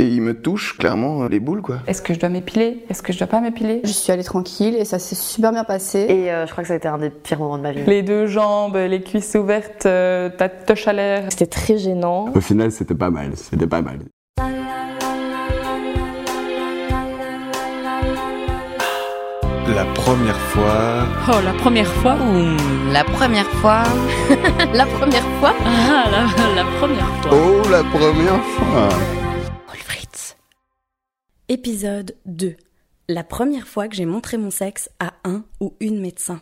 Et il me touche clairement les boules quoi. Est-ce que je dois m'épiler? Est-ce que je dois pas m'épiler? Je suis allée tranquille et ça s'est super bien passé. Et euh, je crois que ça a été un des pires moments de ma vie. Les deux jambes, les cuisses ouvertes, euh, ta touche à l'air. C'était très gênant. Au final, c'était pas mal. C'était pas mal. La première fois. Oh, la première fois la première fois. La première fois Ah, la, la première fois. Oh la première fois. Épisode 2. La première fois que j'ai montré mon sexe à un ou une médecin.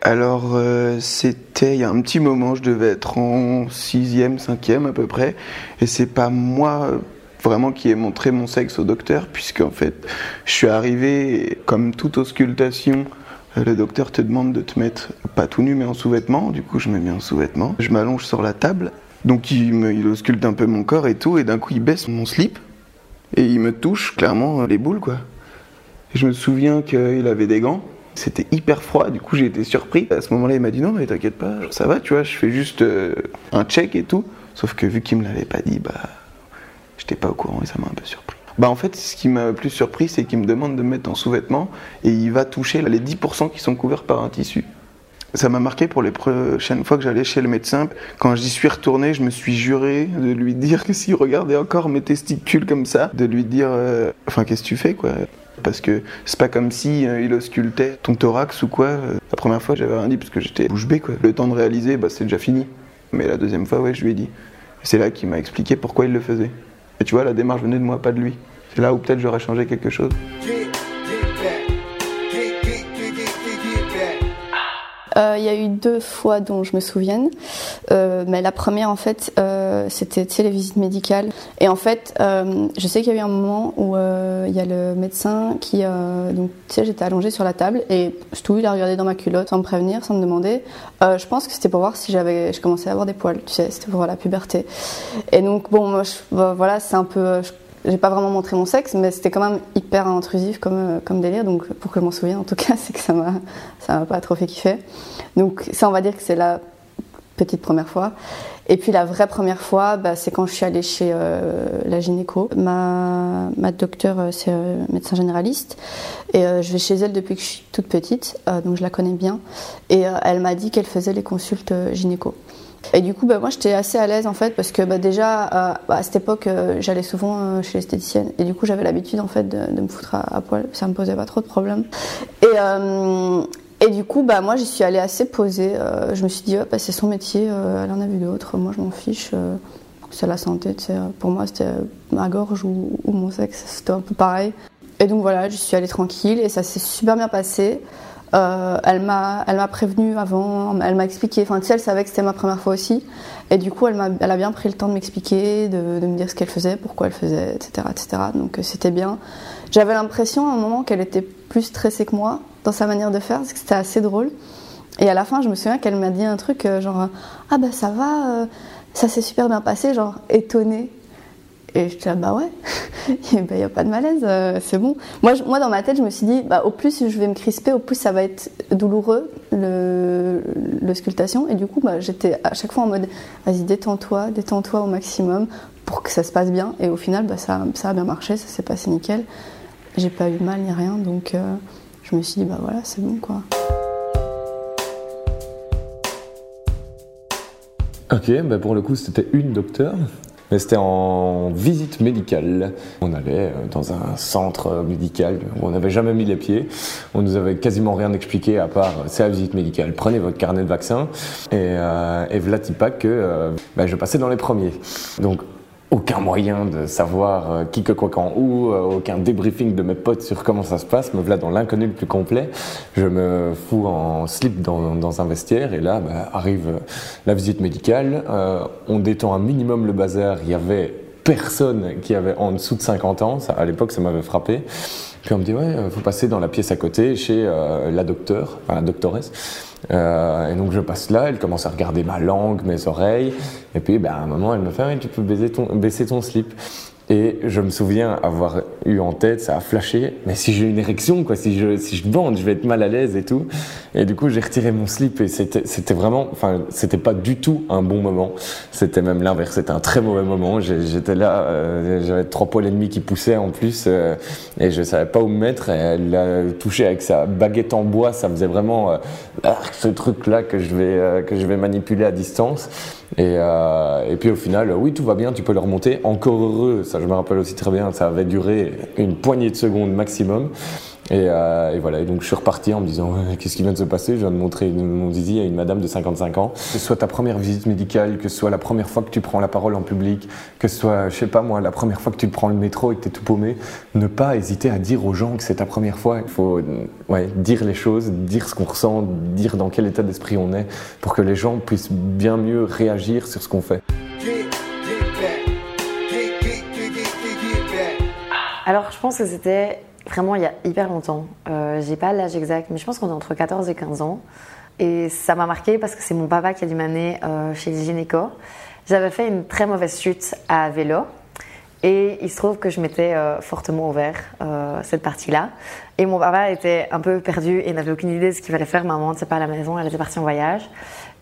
Alors euh, c'était il y a un petit moment, je devais être en sixième, cinquième à peu près, et c'est pas moi euh, vraiment qui ai montré mon sexe au docteur, puisqu'en fait je suis arrivé comme toute auscultation. euh, Le docteur te demande de te mettre pas tout nu mais en sous-vêtements, du coup je me mets en sous-vêtements, je m'allonge sur la table, donc il, me, il ausculte un peu mon corps et tout, et d'un coup il baisse mon slip, et il me touche clairement les boules quoi. Et je me souviens qu'il avait des gants. C'était hyper froid, du coup j'ai été surpris. À ce moment-là, il m'a dit non, mais t'inquiète pas, ça va, tu vois, je fais juste euh, un check et tout. Sauf que vu qu'il me l'avait pas dit, bah, j'étais pas au courant et ça m'a un peu surpris. Bah, en fait, ce qui m'a plus surpris, c'est qu'il me demande de me mettre en sous-vêtements et il va toucher les 10% qui sont couverts par un tissu. Ça m'a marqué pour les prochaines fois que j'allais chez le médecin. Quand j'y suis retourné, je me suis juré de lui dire que s'il regardait encore mes testicules comme ça, de lui dire euh, Enfin, qu'est-ce que tu fais, quoi? Parce que c'est pas comme si euh, il auscultait ton thorax ou quoi. La première fois, j'avais rien dit parce que j'étais bouche bée. Le temps de réaliser, bah, c'est déjà fini. Mais la deuxième fois, ouais, je lui ai dit. C'est là qu'il m'a expliqué pourquoi il le faisait. Et tu vois, la démarche venait de moi, pas de lui. C'est là où peut-être j'aurais changé quelque chose. Il y a eu deux fois dont je me souvienne, Euh, mais la première en fait, euh, c'était les visites médicales. Et en fait, euh, je sais qu'il y a eu un moment où euh, il y a le médecin qui, euh, donc tu sais, j'étais allongée sur la table et je tout il a regardé dans ma culotte sans me prévenir, sans me demander. Euh, je pense que c'était pour voir si j'avais, je commençais à avoir des poils, tu sais, c'était pour la puberté. Et donc bon, moi, bah, voilà, c'est un peu. euh, j'ai pas vraiment montré mon sexe, mais c'était quand même hyper intrusif comme, euh, délire. Donc, pour que je m'en souvienne, en tout cas, c'est que ça m'a, pas trop fait kiffer. Donc, ça, on va dire que c'est la petite première fois. Et puis, la vraie première fois, bah, c'est quand je suis allée chez euh, la gynéco. Ma, ma docteure, euh, c'est médecin généraliste. Et je vais chez elle depuis que je suis toute petite, donc je la connais bien. Et elle m'a dit qu'elle faisait les consultes gynéco. Et du coup, bah, moi, j'étais assez à l'aise en fait, parce que bah, déjà, euh, bah, à cette époque, euh, j'allais souvent euh, chez l'esthéticienne, et du coup, j'avais l'habitude en fait de, me foutre à, poil. Ça me posait pas trop de problèmes. Et, et du coup, bah, moi, j'y suis allée assez posée. Je me suis dit, oh, bah, c'est son métier, elle en a vu d'autres. Moi, je m'en fiche. c'est la santé, tu. Pour moi, c'était ma gorge ou, ou mon sexe, c'était un peu pareil. Et donc voilà, je suis allée tranquille et ça s'est super bien passé. Euh, elle m'a, elle m'a prévenu avant, elle m'a expliqué. Enfin, tu sais, elle savait que c'était ma première fois aussi, et du coup, elle m'a, elle a bien pris le temps de m'expliquer, de, me dire ce qu'elle faisait, pourquoi elle faisait, etc., etc. Donc euh, c'était bien. J'avais l'impression à un moment qu'elle était plus stressée que moi dans sa manière de faire, parce que c'était assez drôle. Et à la fin, je me souviens qu'elle m'a dit un truc euh, genre ah bah ça va, ça s'est super bien passé, genre étonnée. Et je là, bah ouais, il n'y a pas de malaise, euh, c'est bon. Moi, moi, dans ma tête, je me suis dit, bah, au plus je vais me crisper, au plus ça va être douloureux, le-. Et du coup, bah, j'étais à chaque fois en mode, vas-y, détends-toi, détends-toi au maximum pour que ça se passe bien. Et au final, bah, ça, ça a bien marché, ça s'est passé nickel. J'ai pas eu mal ni rien, donc euh, je me suis dit, bah voilà, c'est bon quoi. Ok, bah pour le coup, c'était une docteure. C'était en visite médicale. On allait euh, dans un centre médical où on n'avait jamais mis les pieds. On nous avait quasiment rien expliqué à part euh, c'est la visite médicale. Prenez votre carnet de vaccin. Et, euh, et voilà que euh, bah, je passais dans les premiers. Donc aucun moyen de savoir euh, qui que quoi quand où, euh, aucun débriefing de mes potes sur comment ça se passe. Me voilà dans l'inconnu le plus complet. Je me fous en slip dans, dans un vestiaire et là bah, arrive euh, la visite médicale. Euh, on détend un minimum le bazar. Il y avait personne qui avait en dessous de 50 ans. Ça, à l'époque, ça m'avait frappé. Puis on me dit ouais, euh, faut passer dans la pièce à côté chez euh, la docteure, enfin la doctoresse. Euh, et donc je passe là, elle commence à regarder ma langue, mes oreilles, et puis ben, à un moment elle me fait Ouais, tu peux baisser ton, baisser ton slip. Et je me souviens avoir eu en tête, ça a flashé, mais si j'ai une érection, quoi, si je, si je bande, je vais être mal à l'aise et tout. Et du coup, j'ai retiré mon slip et c'était, vraiment, enfin, c'était pas du tout un bon moment. C'était même l'inverse, c'était un très mauvais moment. J'étais là, euh, j'avais trois poils et demi qui poussaient en plus euh, et je savais pas où me mettre. Et elle l'a touché avec sa baguette en bois, ça faisait vraiment euh, ah, ce truc-là que je vais, que je vais manipuler à distance. Et, euh, et, puis au final, oui, tout va bien, tu peux le remonter. Encore heureux, ça je me rappelle aussi très bien, ça avait duré une poignée de secondes maximum. Et, euh, voilà, et donc je suis reparti en me disant qu'est-ce qui vient de se passer Je viens de montrer mon zizi à une madame de 55 ans. Que ce soit ta première visite médicale, que ce soit la première fois que tu prends la parole en public, que ce soit, je sais pas moi, la première fois que tu prends le métro et que tu es tout paumé, ne pas hésiter à dire aux gens que c'est ta première fois. Il faut dire les choses, dire ce qu'on ressent, dire dans quel état d'esprit on est, pour que les gens puissent bien mieux réagir sur ce qu'on fait. Alors je pense que c'était vraiment il y a hyper longtemps. Euh, j'ai pas l'âge exact, mais je pense qu'on est entre 14 et 15 ans. Et ça m'a marqué parce que c'est mon papa qui a dû m'amener euh, chez les gynéco. J'avais fait une très mauvaise chute à vélo. Et il se trouve que je m'étais euh, fortement ouvert euh, cette partie-là. Et mon papa était un peu perdu et n'avait aucune idée de ce qu'il fallait faire. Maman n'était pas à la maison, elle était partie en voyage.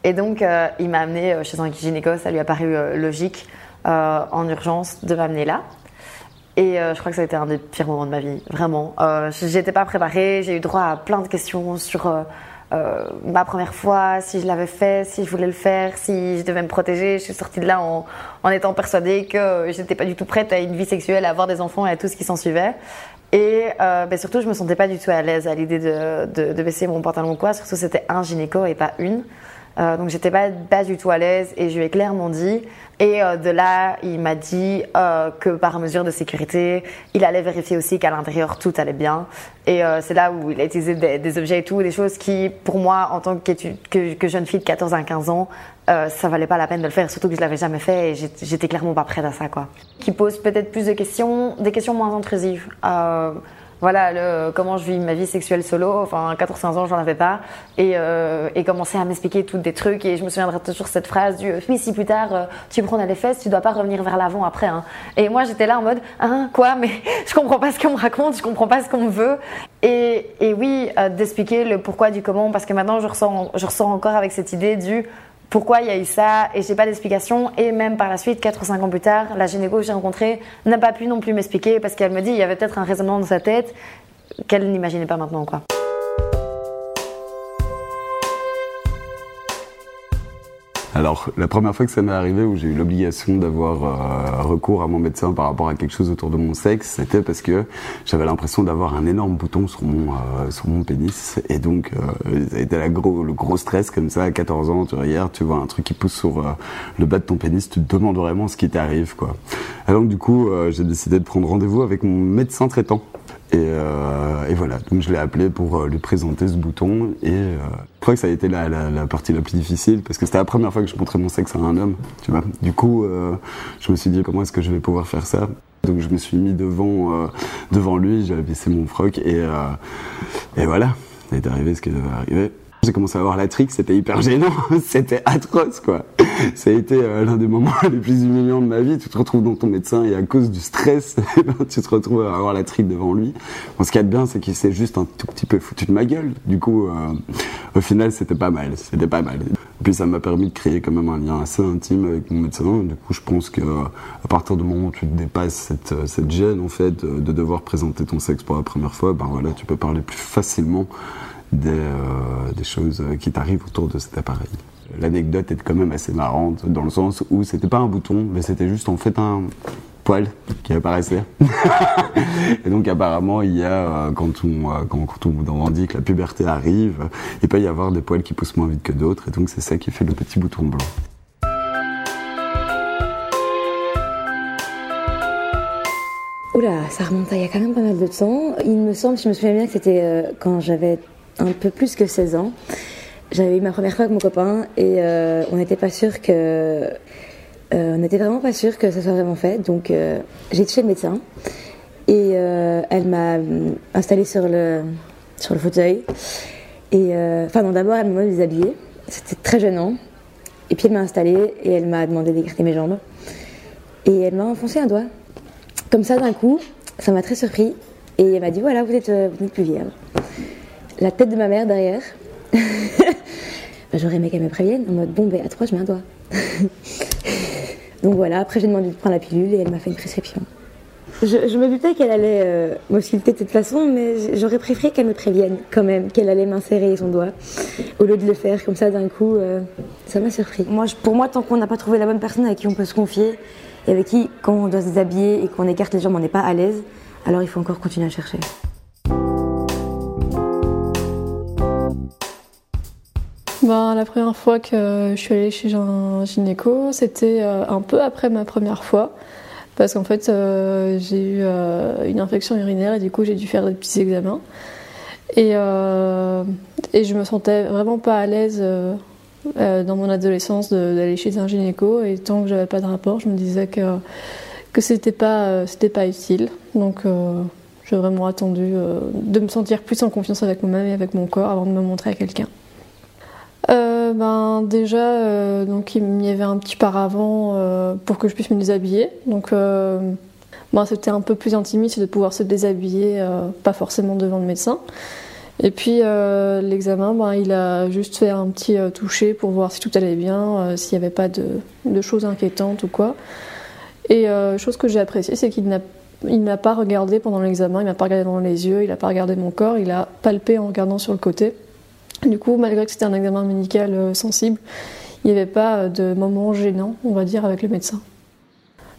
Et donc, il m'a amené chez un gynéco. Ça lui a paru logique en urgence de m'amener là. Et je crois que ça a été un des pires moments de ma vie, vraiment. J'étais pas préparée, j'ai eu droit à plein de questions sur euh, ma première fois, si je l'avais fait, si je voulais le faire, si je devais me protéger. Je suis sortie de là en, étant persuadée que j'étais pas du tout prête à une vie sexuelle, à avoir des enfants et à tout ce qui s'en suivait. Et euh, ben surtout, je me sentais pas du tout à l'aise à l'idée de, de, de, baisser mon pantalon ou quoi. Surtout, c'était un gynéco et pas une. Euh, donc j'étais pas, du tout à l'aise et je lui ai clairement dit. Et euh, de là, il m'a dit euh, que par mesure de sécurité, il allait vérifier aussi qu'à l'intérieur tout allait bien. Et c'est là où il a utilisé des, objets et tout, des choses qui, pour moi, en tant que, que jeune fille de 14 à 15 ans, ça valait pas la peine de le faire, surtout que je l'avais jamais fait et j'étais clairement pas prête à ça, quoi. Qui pose peut-être plus de questions, des questions moins intrusives. Voilà, le, comment je vis ma vie sexuelle solo. Enfin, 4 ou 5 ans, j'en avais pas. Et, euh, et commencer à m'expliquer tout des trucs. Et je me souviendrai toujours cette phrase du oui, si plus tard euh, tu prends les fesses, tu dois pas revenir vers l'avant après. Hein. Et moi, j'étais là en mode hein, quoi Mais je comprends pas ce qu'on me raconte, je comprends pas ce qu'on me veut. Et, et oui, euh, d'expliquer le pourquoi du comment, parce que maintenant, je ressens, je ressens encore avec cette idée du pourquoi il y a eu ça et j'ai pas d'explication et même par la suite 4 ou 5 ans plus tard la gynéco que j'ai rencontrée n'a pas pu non plus m'expliquer parce qu'elle me dit il y avait peut-être un raisonnement dans sa tête qu'elle n'imaginait pas maintenant quoi. Alors, la première fois que ça m'est arrivé où j'ai eu l'obligation d'avoir euh, recours à mon médecin par rapport à quelque chose autour de mon sexe, c'était parce que j'avais l'impression d'avoir un énorme bouton sur mon euh, sur mon pénis et donc euh, ça a été la gros, le gros stress comme ça à 14 ans, tu regardes, tu vois un truc qui pousse sur euh, le bas de ton pénis, tu te demandes vraiment ce qui t'arrive quoi. Donc du coup, j'ai décidé de prendre rendez-vous avec mon médecin traitant et, euh, et, voilà, donc je l'ai appelé pour euh, lui présenter ce bouton. Et euh, je crois que ça a été la, la, la, partie la plus difficile parce que c'était la première fois que je montrais mon sexe à un homme, tu vois. Du coup, euh, je me suis dit comment est-ce que je vais pouvoir faire ça? Donc je me suis mis devant euh, devant lui, j'ai baissé mon froc et et voilà, il est arrivé ce qui devait arriver. J'ai commencé à avoir la trique, c'était hyper gênant, c'était atroce quoi. Ça a été euh, l'un des moments les plus humiliants de ma vie. Tu te retrouves dans ton médecin et à cause du stress, tu te retrouves à avoir la trique devant lui. Bon, ce qu'il y a de bien, c'est qu'il s'est juste un tout petit peu foutu de ma gueule. Du coup, euh, au final, c'était pas mal, c'était pas mal. Puis ça m'a permis de créer quand même un lien assez intime avec mon médecin. Du coup, je pense que à partir du moment où tu dépasses cette, cette gêne en fait de devoir présenter ton sexe pour la première fois, ben voilà, tu peux parler plus facilement des, euh, des choses qui t'arrivent autour de cet appareil. L'anecdote est quand même assez marrante dans le sens où c'était pas un bouton, mais c'était juste en fait un poil qui apparaissait. et donc apparemment il y a euh, quand on euh, quand, quand on dit que la puberté arrive, il peut y avoir des poils qui poussent moins vite que d'autres et donc c'est ça qui fait le petit bouton blanc. Oula, ça remonte à il y a quand même pas mal de temps. Il me semble, je me souviens bien que c'était euh, quand j'avais un peu plus que 16 ans. J'avais eu ma première fois avec mon copain et euh, on n'était pas sûr que. Euh, on n'était vraiment pas sûr que ça soit vraiment fait. Donc euh, j'ai été chez le médecin et elle m'a installée sur le, sur le fauteuil. Et enfin, non, d'abord elle m'a déshabiller. C'était très gênant. Et puis elle m'a installée et elle m'a demandé d'écarter mes jambes. Et elle m'a enfoncé un doigt. Comme ça, d'un coup, ça m'a très surpris. Et elle m'a dit voilà, vous êtes, plus vierge. La tête de ma mère derrière. Bah, J'aurais aimé qu'elle me prévienne en mode bon, ben à trois, je mets un doigt. Donc voilà, après j'ai demandé de prendre la pilule et elle m'a fait une prescription. Je, je me doutais qu'elle allait euh, m'ausculter de toute façon, mais j'aurais préféré qu'elle me prévienne quand même qu'elle allait m'insérer son doigt. Au lieu de le faire comme ça d'un coup, euh, ça m'a surpris. Moi, je- pour moi, tant qu'on n'a pas trouvé la bonne personne avec qui on peut se confier et avec qui, quand on doit se déshabiller et qu'on écarte les jambes, on n'est pas à l'aise, alors il faut encore continuer à chercher. Ben, la première fois que je suis allée chez un gynéco, c'était euh, un peu après ma première fois. Parce qu'en fait, euh, j'ai eu euh, une infection urinaire et du coup, j'ai dû faire des petits examens. Et, je me sentais vraiment pas à l'aise dans mon adolescence d'aller chez un gynéco. Et tant que j'avais pas de rapport, je me disais que, c'était pas, pas utile. Donc, j'ai vraiment attendu de me sentir plus en confiance avec moi-même et avec mon corps avant de me montrer à quelqu'un. Euh, ben déjà, euh, donc il y avait un petit paravent euh, pour que je puisse me déshabiller. Donc, ben, c'était un peu plus intimiste de pouvoir se déshabiller, pas forcément devant le médecin. Et puis l'examen, ben, il a juste fait un petit toucher pour voir si tout allait bien, s'il n'y avait pas de, choses inquiétantes ou quoi. Et chose que j'ai appréciée, c'est qu'il n'a m'a pas regardé pendant l'examen, il m'a pas regardé dans les yeux, il n'a pas regardé mon corps, il a palpé en regardant sur le côté. Du coup, malgré que c'était un examen médical euh, sensible, il n'y avait pas euh, de moment gênant, on va dire, avec le médecin.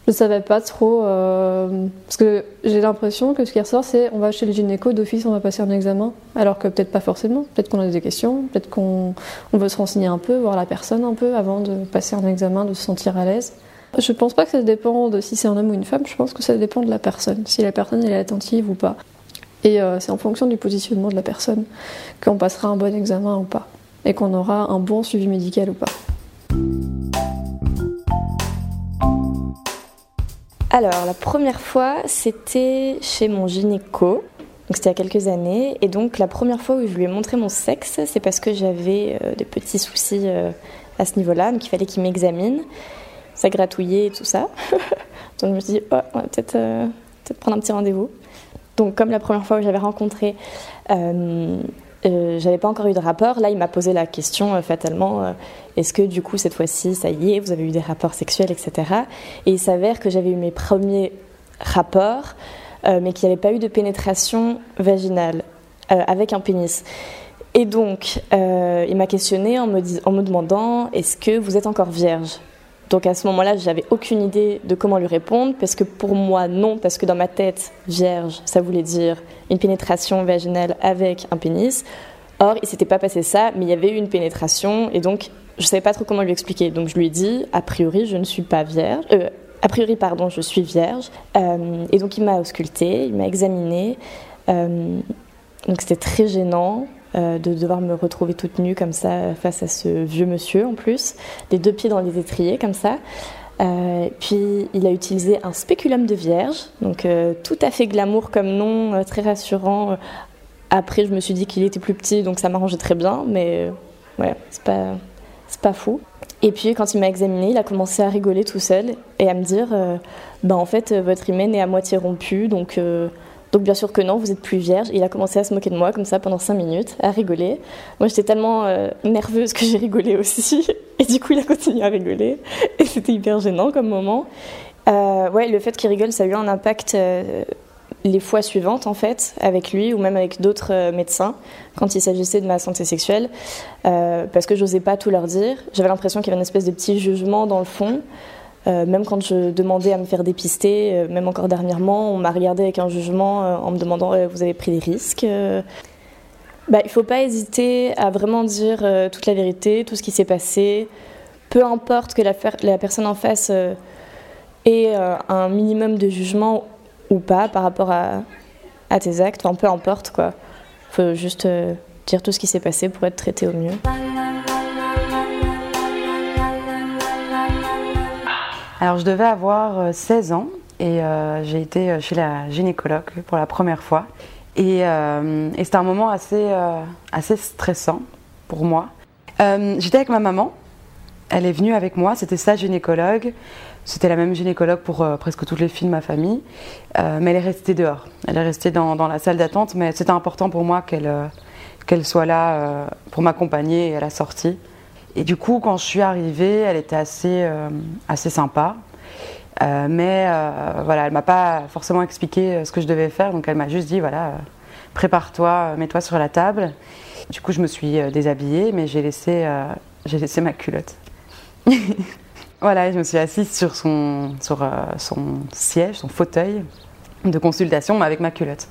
Je ne savais pas trop, euh, parce que j'ai l'impression que ce qui ressort, c'est on va chez le gynéco, d'office on va passer un examen, alors que peut-être pas forcément, peut-être qu'on a des questions, peut-être qu'on on veut se renseigner un peu, voir la personne un peu avant de passer un examen, de se sentir à l'aise. Je pense pas que ça dépend de si c'est un homme ou une femme, je pense que ça dépend de la personne, si la personne est attentive ou pas. Et euh, c'est en fonction du positionnement de la personne qu'on passera un bon examen ou pas, et qu'on aura un bon suivi médical ou pas. Alors, la première fois, c'était chez mon gynéco. Donc, c'était il y a quelques années. Et donc, la première fois où je lui ai montré mon sexe, c'est parce que j'avais euh, des petits soucis euh, à ce niveau-là. Donc, il fallait qu'il m'examine. Ça gratouillait et tout ça. donc, je me suis dit, oh, on va peut-être prendre un petit rendez-vous. Donc, comme la première fois où j'avais rencontré, euh, euh, j'avais pas encore eu de rapport, là, il m'a posé la question euh, fatalement euh, est-ce que du coup, cette fois-ci, ça y est, vous avez eu des rapports sexuels, etc. Et il s'avère que j'avais eu mes premiers rapports, euh, mais qu'il n'y avait pas eu de pénétration vaginale avec un pénis. Et donc, il m'a questionné en me demandant est-ce que vous êtes encore vierge? Donc à ce moment-là, j'avais aucune idée de comment lui répondre, parce que pour moi, non, parce que dans ma tête, vierge, ça voulait dire une pénétration vaginale avec un pénis. Or, il s'était pas passé ça, mais il y avait eu une pénétration, et donc je savais pas trop comment lui expliquer. Donc je lui ai dit, a priori, je ne suis pas vierge. Euh, a priori, pardon, je suis vierge. Euh, et donc il m'a ausculté, il m'a examiné. Euh, donc c'était très gênant euh, de devoir me retrouver toute nue comme ça euh, face à ce vieux monsieur en plus, les deux pieds dans les étriers comme ça. Euh, puis il a utilisé un spéculum de vierge, donc tout à fait glamour comme nom, très rassurant. Après, je me suis dit qu'il était plus petit, donc ça m'arrangeait très bien, mais ouais, c'est pas, pas fou. Et puis quand il m'a examiné, il a commencé à rigoler tout seul et à me dire, bah en fait, votre hymen est à moitié rompu, donc donc bien sûr que non, vous êtes plus vierge. Il a commencé à se moquer de moi comme ça pendant 5 minutes, à rigoler. Moi j'étais tellement euh, nerveuse que j'ai rigolé aussi. Et du coup il a continué à rigoler. Et c'était hyper gênant comme moment. Euh, ouais, le fait qu'il rigole, ça a eu un impact euh, les fois suivantes en fait, avec lui ou même avec d'autres médecins, quand il s'agissait de ma santé sexuelle. Parce que j'osais pas tout leur dire. J'avais l'impression qu'il y avait une espèce de petit jugement dans le fond. Euh, même quand je demandais à me faire dépister, euh, même encore dernièrement, on m'a regardé avec un jugement euh, en me demandant vous avez pris des risques. Bah, il ne faut pas hésiter à vraiment dire toute la vérité, tout ce qui s'est passé. Peu importe que la, personne en face ait un minimum de jugement ou pas par rapport à, tes actes, enfin, peu importe quoi. Il faut juste dire tout ce qui s'est passé pour être traité au mieux. Alors, je devais avoir euh, 16 ans et euh, j'ai été euh, chez la gynécologue pour la première fois. Et, euh, c'était un moment assez, euh, assez stressant pour moi. Euh, J'étais avec ma maman, elle est venue avec moi, c'était sa gynécologue. C'était la même gynécologue pour euh, presque toutes les filles de ma famille, euh, mais elle est restée dehors. Elle est restée dans, la salle d'attente, mais c'était important pour moi qu'elle euh, qu'elle soit là euh, pour m'accompagner à la sortie. Et du coup, quand je suis arrivée, elle était assez, euh, assez sympa. Euh, mais euh, voilà, elle m'a pas forcément expliqué ce que je devais faire, donc elle m'a juste dit voilà, prépare-toi, mets-toi sur la table. Du coup, je me suis déshabillée, mais j'ai laissé, j'ai laissé ma culotte. voilà, je me suis assise sur son, sur, son siège, son fauteuil de consultation, mais avec ma culotte.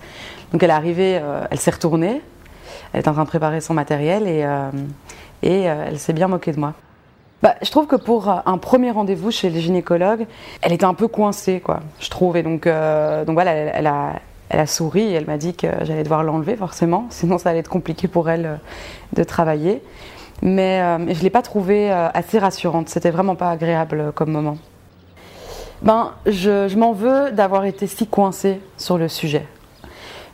Donc elle est arrivée, elle s'est retournée, elle est en train de préparer son matériel et, et euh, elle s'est bien moquée de moi. Bah, je trouve que pour euh, un premier rendez-vous chez le gynécologue, elle était un peu coincée, quoi, je trouve. Et donc, euh, donc voilà, elle, a, souri et elle m'a dit que j'allais devoir l'enlever, forcément, sinon ça allait être compliqué pour elle de travailler. Mais je ne l'ai pas trouvée assez rassurante, c'était vraiment pas agréable comme moment. Ben, je, je m'en veux d'avoir été si coincée sur le sujet.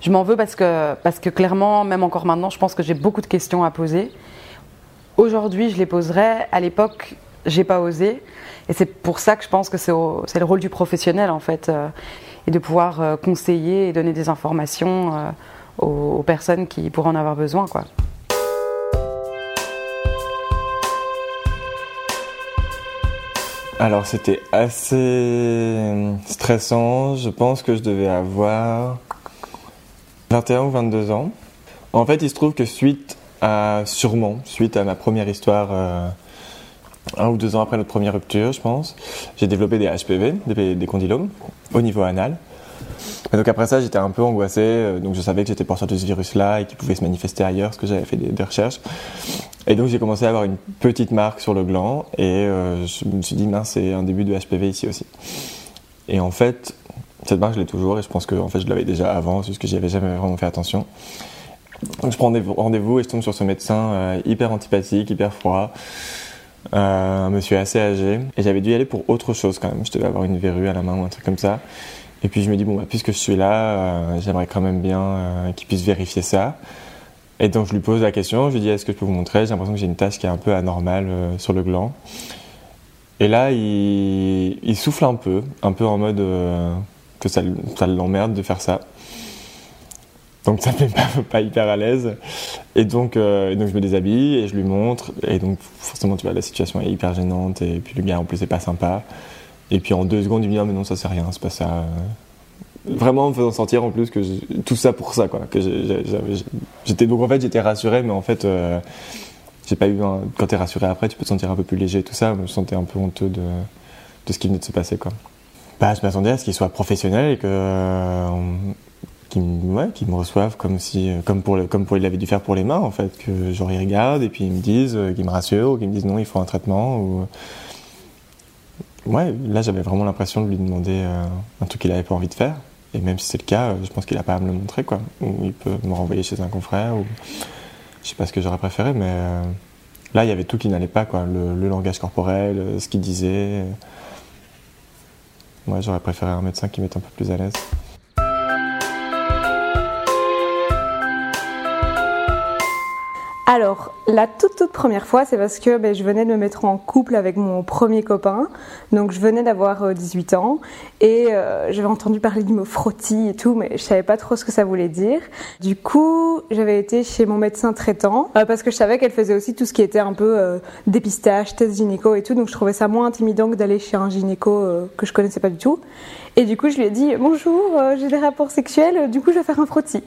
Je m'en veux parce que, parce que clairement, même encore maintenant, je pense que j'ai beaucoup de questions à poser. Aujourd'hui, je les poserai. À l'époque, j'ai pas osé. Et c'est pour ça que je pense que c'est le rôle du professionnel, en fait, euh, et de pouvoir euh, conseiller et donner des informations euh, aux, aux personnes qui pourraient en avoir besoin, quoi. Alors c'était assez stressant. Je pense que je devais avoir 21 ou 22 ans. En fait, il se trouve que suite à, sûrement, suite à ma première histoire, euh, un ou deux ans après notre première rupture, je pense, j'ai développé des HPV, des, condylomes, au niveau anal. Donc après ça, j'étais un peu angoissé, euh, donc je savais que j'étais porteur de ce virus-là et qu'il pouvait se manifester ailleurs, parce que j'avais fait des, recherches. Et donc j'ai commencé à avoir une petite marque sur le gland, et euh, je me suis dit, mince, c'est un début de HPV ici aussi. Et en fait, cette marque, je l'ai toujours, et je pense que en fait, je l'avais déjà avant, c'est juste que j'y avais jamais vraiment fait attention. Je prends rendez-vous et je tombe sur ce médecin euh, hyper antipathique, hyper froid, euh, un monsieur assez âgé, et j'avais dû y aller pour autre chose quand même. Je devais avoir une verrue à la main ou un truc comme ça. Et puis je me dis, bon, bah, puisque je suis là, euh, j'aimerais quand même bien euh, qu'il puisse vérifier ça. Et donc je lui pose la question, je lui dis, est-ce que je peux vous montrer? J'ai l'impression que j'ai une tache qui est un peu anormale sur le gland. Et là, il, souffle un peu, un peu en mode que ça l'emmerde de faire ça. Donc ça me met pas, pas hyper à l'aise. Et donc, euh, et donc je me déshabille et je lui montre. Et donc forcément, tu vois, la situation est hyper gênante. Et puis le gars en plus est pas sympa. Et puis en deux secondes, il me dit, ah, mais non, ça c'est rien, c'est pas ça. Vraiment en me faisant sentir en plus que tout ça pour ça, quoi. Que j'étais donc en fait j'étais rassuré, mais en fait euh, j'ai pas eu quand t'es rassuré après, tu peux te sentir un peu plus léger tout ça. Je me sentais un peu honteux de, de ce qui venait de se passer, quoi. Bah, je m'attendais à ce qu'il soit professionnel et que euh, me, ouais, qu'il me reçoive comme si euh, comme pour comme pour dû faire pour les mains en fait que genre ils regardent et puis ils me disent euh, qu'ils me rassurent ou qu'ils me disent non il faut un traitement ou ouais là j'avais vraiment l'impression de lui demander euh, un truc qu'il avait pas envie de faire. Et même si c'est le cas je pense qu'il a pas à me le montrer quoi. Ou il peut me renvoyer chez un confrère ou je sais pas ce que j'aurais préféré mais là il y avait tout qui n'allait pas quoi. Le, langage corporel ce qu'il disait. Ouais j'aurais préféré un médecin qui m'était un peu plus à l'aise Alors, la toute toute première fois, c'est parce que ben, je venais de me mettre en couple avec mon premier copain. Donc, je venais d'avoir euh, 18 ans et euh, j'avais entendu parler du mot frottis et tout, mais je savais pas trop ce que ça voulait dire. Du coup, j'avais été chez mon médecin traitant euh, parce que je savais qu'elle faisait aussi tout ce qui était un peu euh, dépistage, test gynéco et tout. Donc, je trouvais ça moins intimidant que d'aller chez un gynéco euh, que je connaissais pas du tout. Et du coup, je lui ai dit bonjour, euh, j'ai des rapports sexuels, euh, du coup, je vais faire un frottis.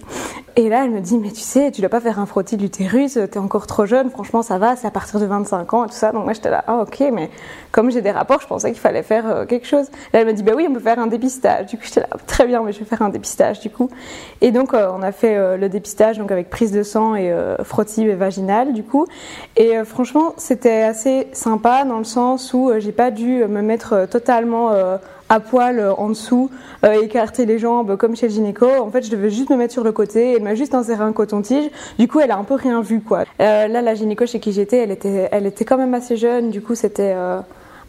Et là, elle me dit mais tu sais, tu dois pas faire un frottis de l'utérus, euh, t'es encore trop franchement, ça va, c'est à partir de 25 ans et tout ça. Donc moi, j'étais là, ah ok, mais comme j'ai des rapports, je pensais qu'il fallait faire euh, quelque chose. Là, elle me dit bah oui, on peut faire un dépistage. Du coup, j'étais là, très bien, mais je vais faire un dépistage du coup. Et donc, euh, on a fait euh, le dépistage donc avec prise de sang et frottis vaginal du coup. Et franchement, c'était assez sympa dans le sens où j'ai pas dû me mettre totalement à poil euh, en dessous, euh, écarter les jambes comme chez le gynéco. En fait, je devais juste me mettre sur le côté. Elle m'a juste inséré un coton-tige. Du coup, elle a un peu rien vu, quoi. Euh, là, la gynéco chez qui j'étais, elle était, elle était quand même assez jeune. Du coup, c'était,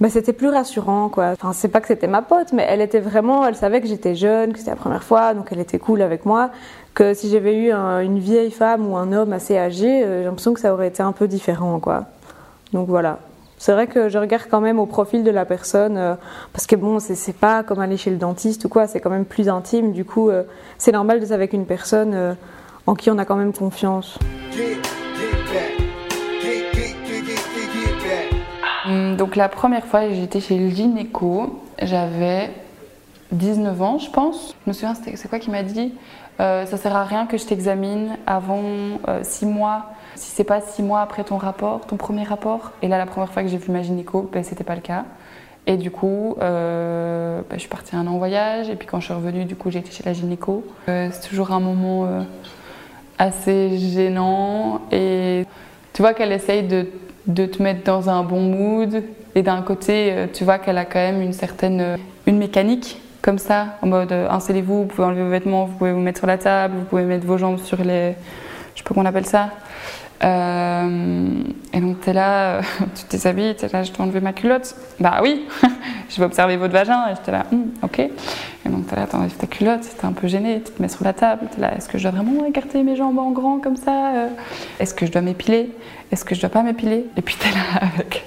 bah, c'était plus rassurant, quoi. Enfin, c'est pas que c'était ma pote, mais elle était vraiment, elle savait que j'étais jeune, que c'était la première fois, donc elle était cool avec moi. Que si j'avais eu un- une vieille femme ou un homme assez âgé, j'ai l'impression que ça aurait été un peu différent, quoi. Donc voilà. C'est vrai que je regarde quand même au profil de la personne, euh, parce que bon, c'est pas comme aller chez le dentiste ou quoi, c'est quand même plus intime. Du coup, euh, c'est normal d'être avec une personne euh, en qui on a quand même confiance. Hum, Donc la première fois, j'étais chez le gynéco, j'avais 19 ans, je pense. Je me souviens, c'est quoi qui m'a dit Euh, Ça sert à rien que je t'examine avant 6 mois. Si c'est pas 6 mois après ton rapport, ton premier rapport. Et là, la première fois que j'ai vu ma gynéco, ben, c'était pas le cas. Et du coup, euh, ben, je suis partie un an en voyage. Et puis quand je suis revenue, du coup, j'ai été chez la gynéco. Euh, c'est toujours un moment euh, assez gênant. Et tu vois qu'elle essaye de, de te mettre dans un bon mood. Et d'un côté, euh, tu vois qu'elle a quand même une certaine euh, une mécanique comme ça, en mode euh, installez-vous, vous pouvez enlever vos vêtements, vous pouvez vous mettre sur la table, vous pouvez mettre vos jambes sur les. Je sais pas comment on appelle ça. Euh, et donc t'es là, euh, tu te déshabilles, t'es là, je dois enlever ma culotte. Bah oui, je vais observer votre vagin. Et j'étais là, Hum, ok. Et donc t'es là, t'enlèves ta culotte, t'es un peu gêné, tu te mets sur la table, t'es là, est-ce que je dois vraiment écarter mes jambes en grand comme ça Est-ce que je dois m'épiler? Est-ce que je dois pas m'épiler? Et puis t'es là avec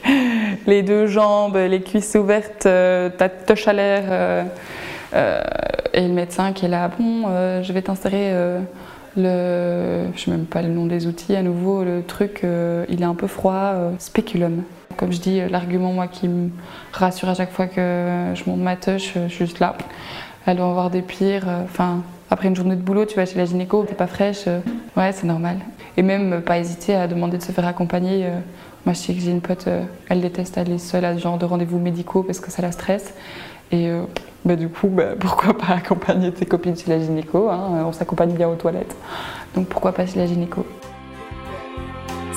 les deux jambes, les cuisses ouvertes, ta toche à l'air. Euh, et le médecin qui est là, bon, euh, je vais t'insérer euh, le. Je sais même pas le nom des outils à nouveau, le truc, il est un peu froid, euh, spéculum. Comme je dis, l'argument, moi, qui me rassure à chaque fois que je monte ma touche, je suis juste là. Elle doit avoir des pires. Enfin, après une journée de boulot, tu vas chez la gynéco, t'es pas fraîche. ouais, c'est normal. Et même pas hésiter à demander de se faire accompagner. moi, je sais que j'ai une pote, elle déteste aller seule à ce genre de rendez-vous médicaux parce que ça la stresse. Et euh, bah, du coup, bah, pourquoi pas accompagner tes copines chez la gynéco hein, On s'accompagne bien aux toilettes. Donc pourquoi pas chez la gynéco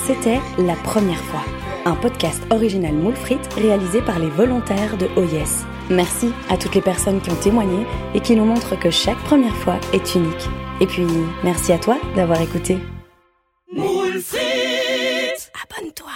C'était La Première fois, un podcast original moule frites réalisé par les volontaires de OYES. Merci à toutes les personnes qui ont témoigné et qui nous montrent que chaque première fois est unique. Et puis, merci à toi d'avoir écouté. Moule frites Abonne-toi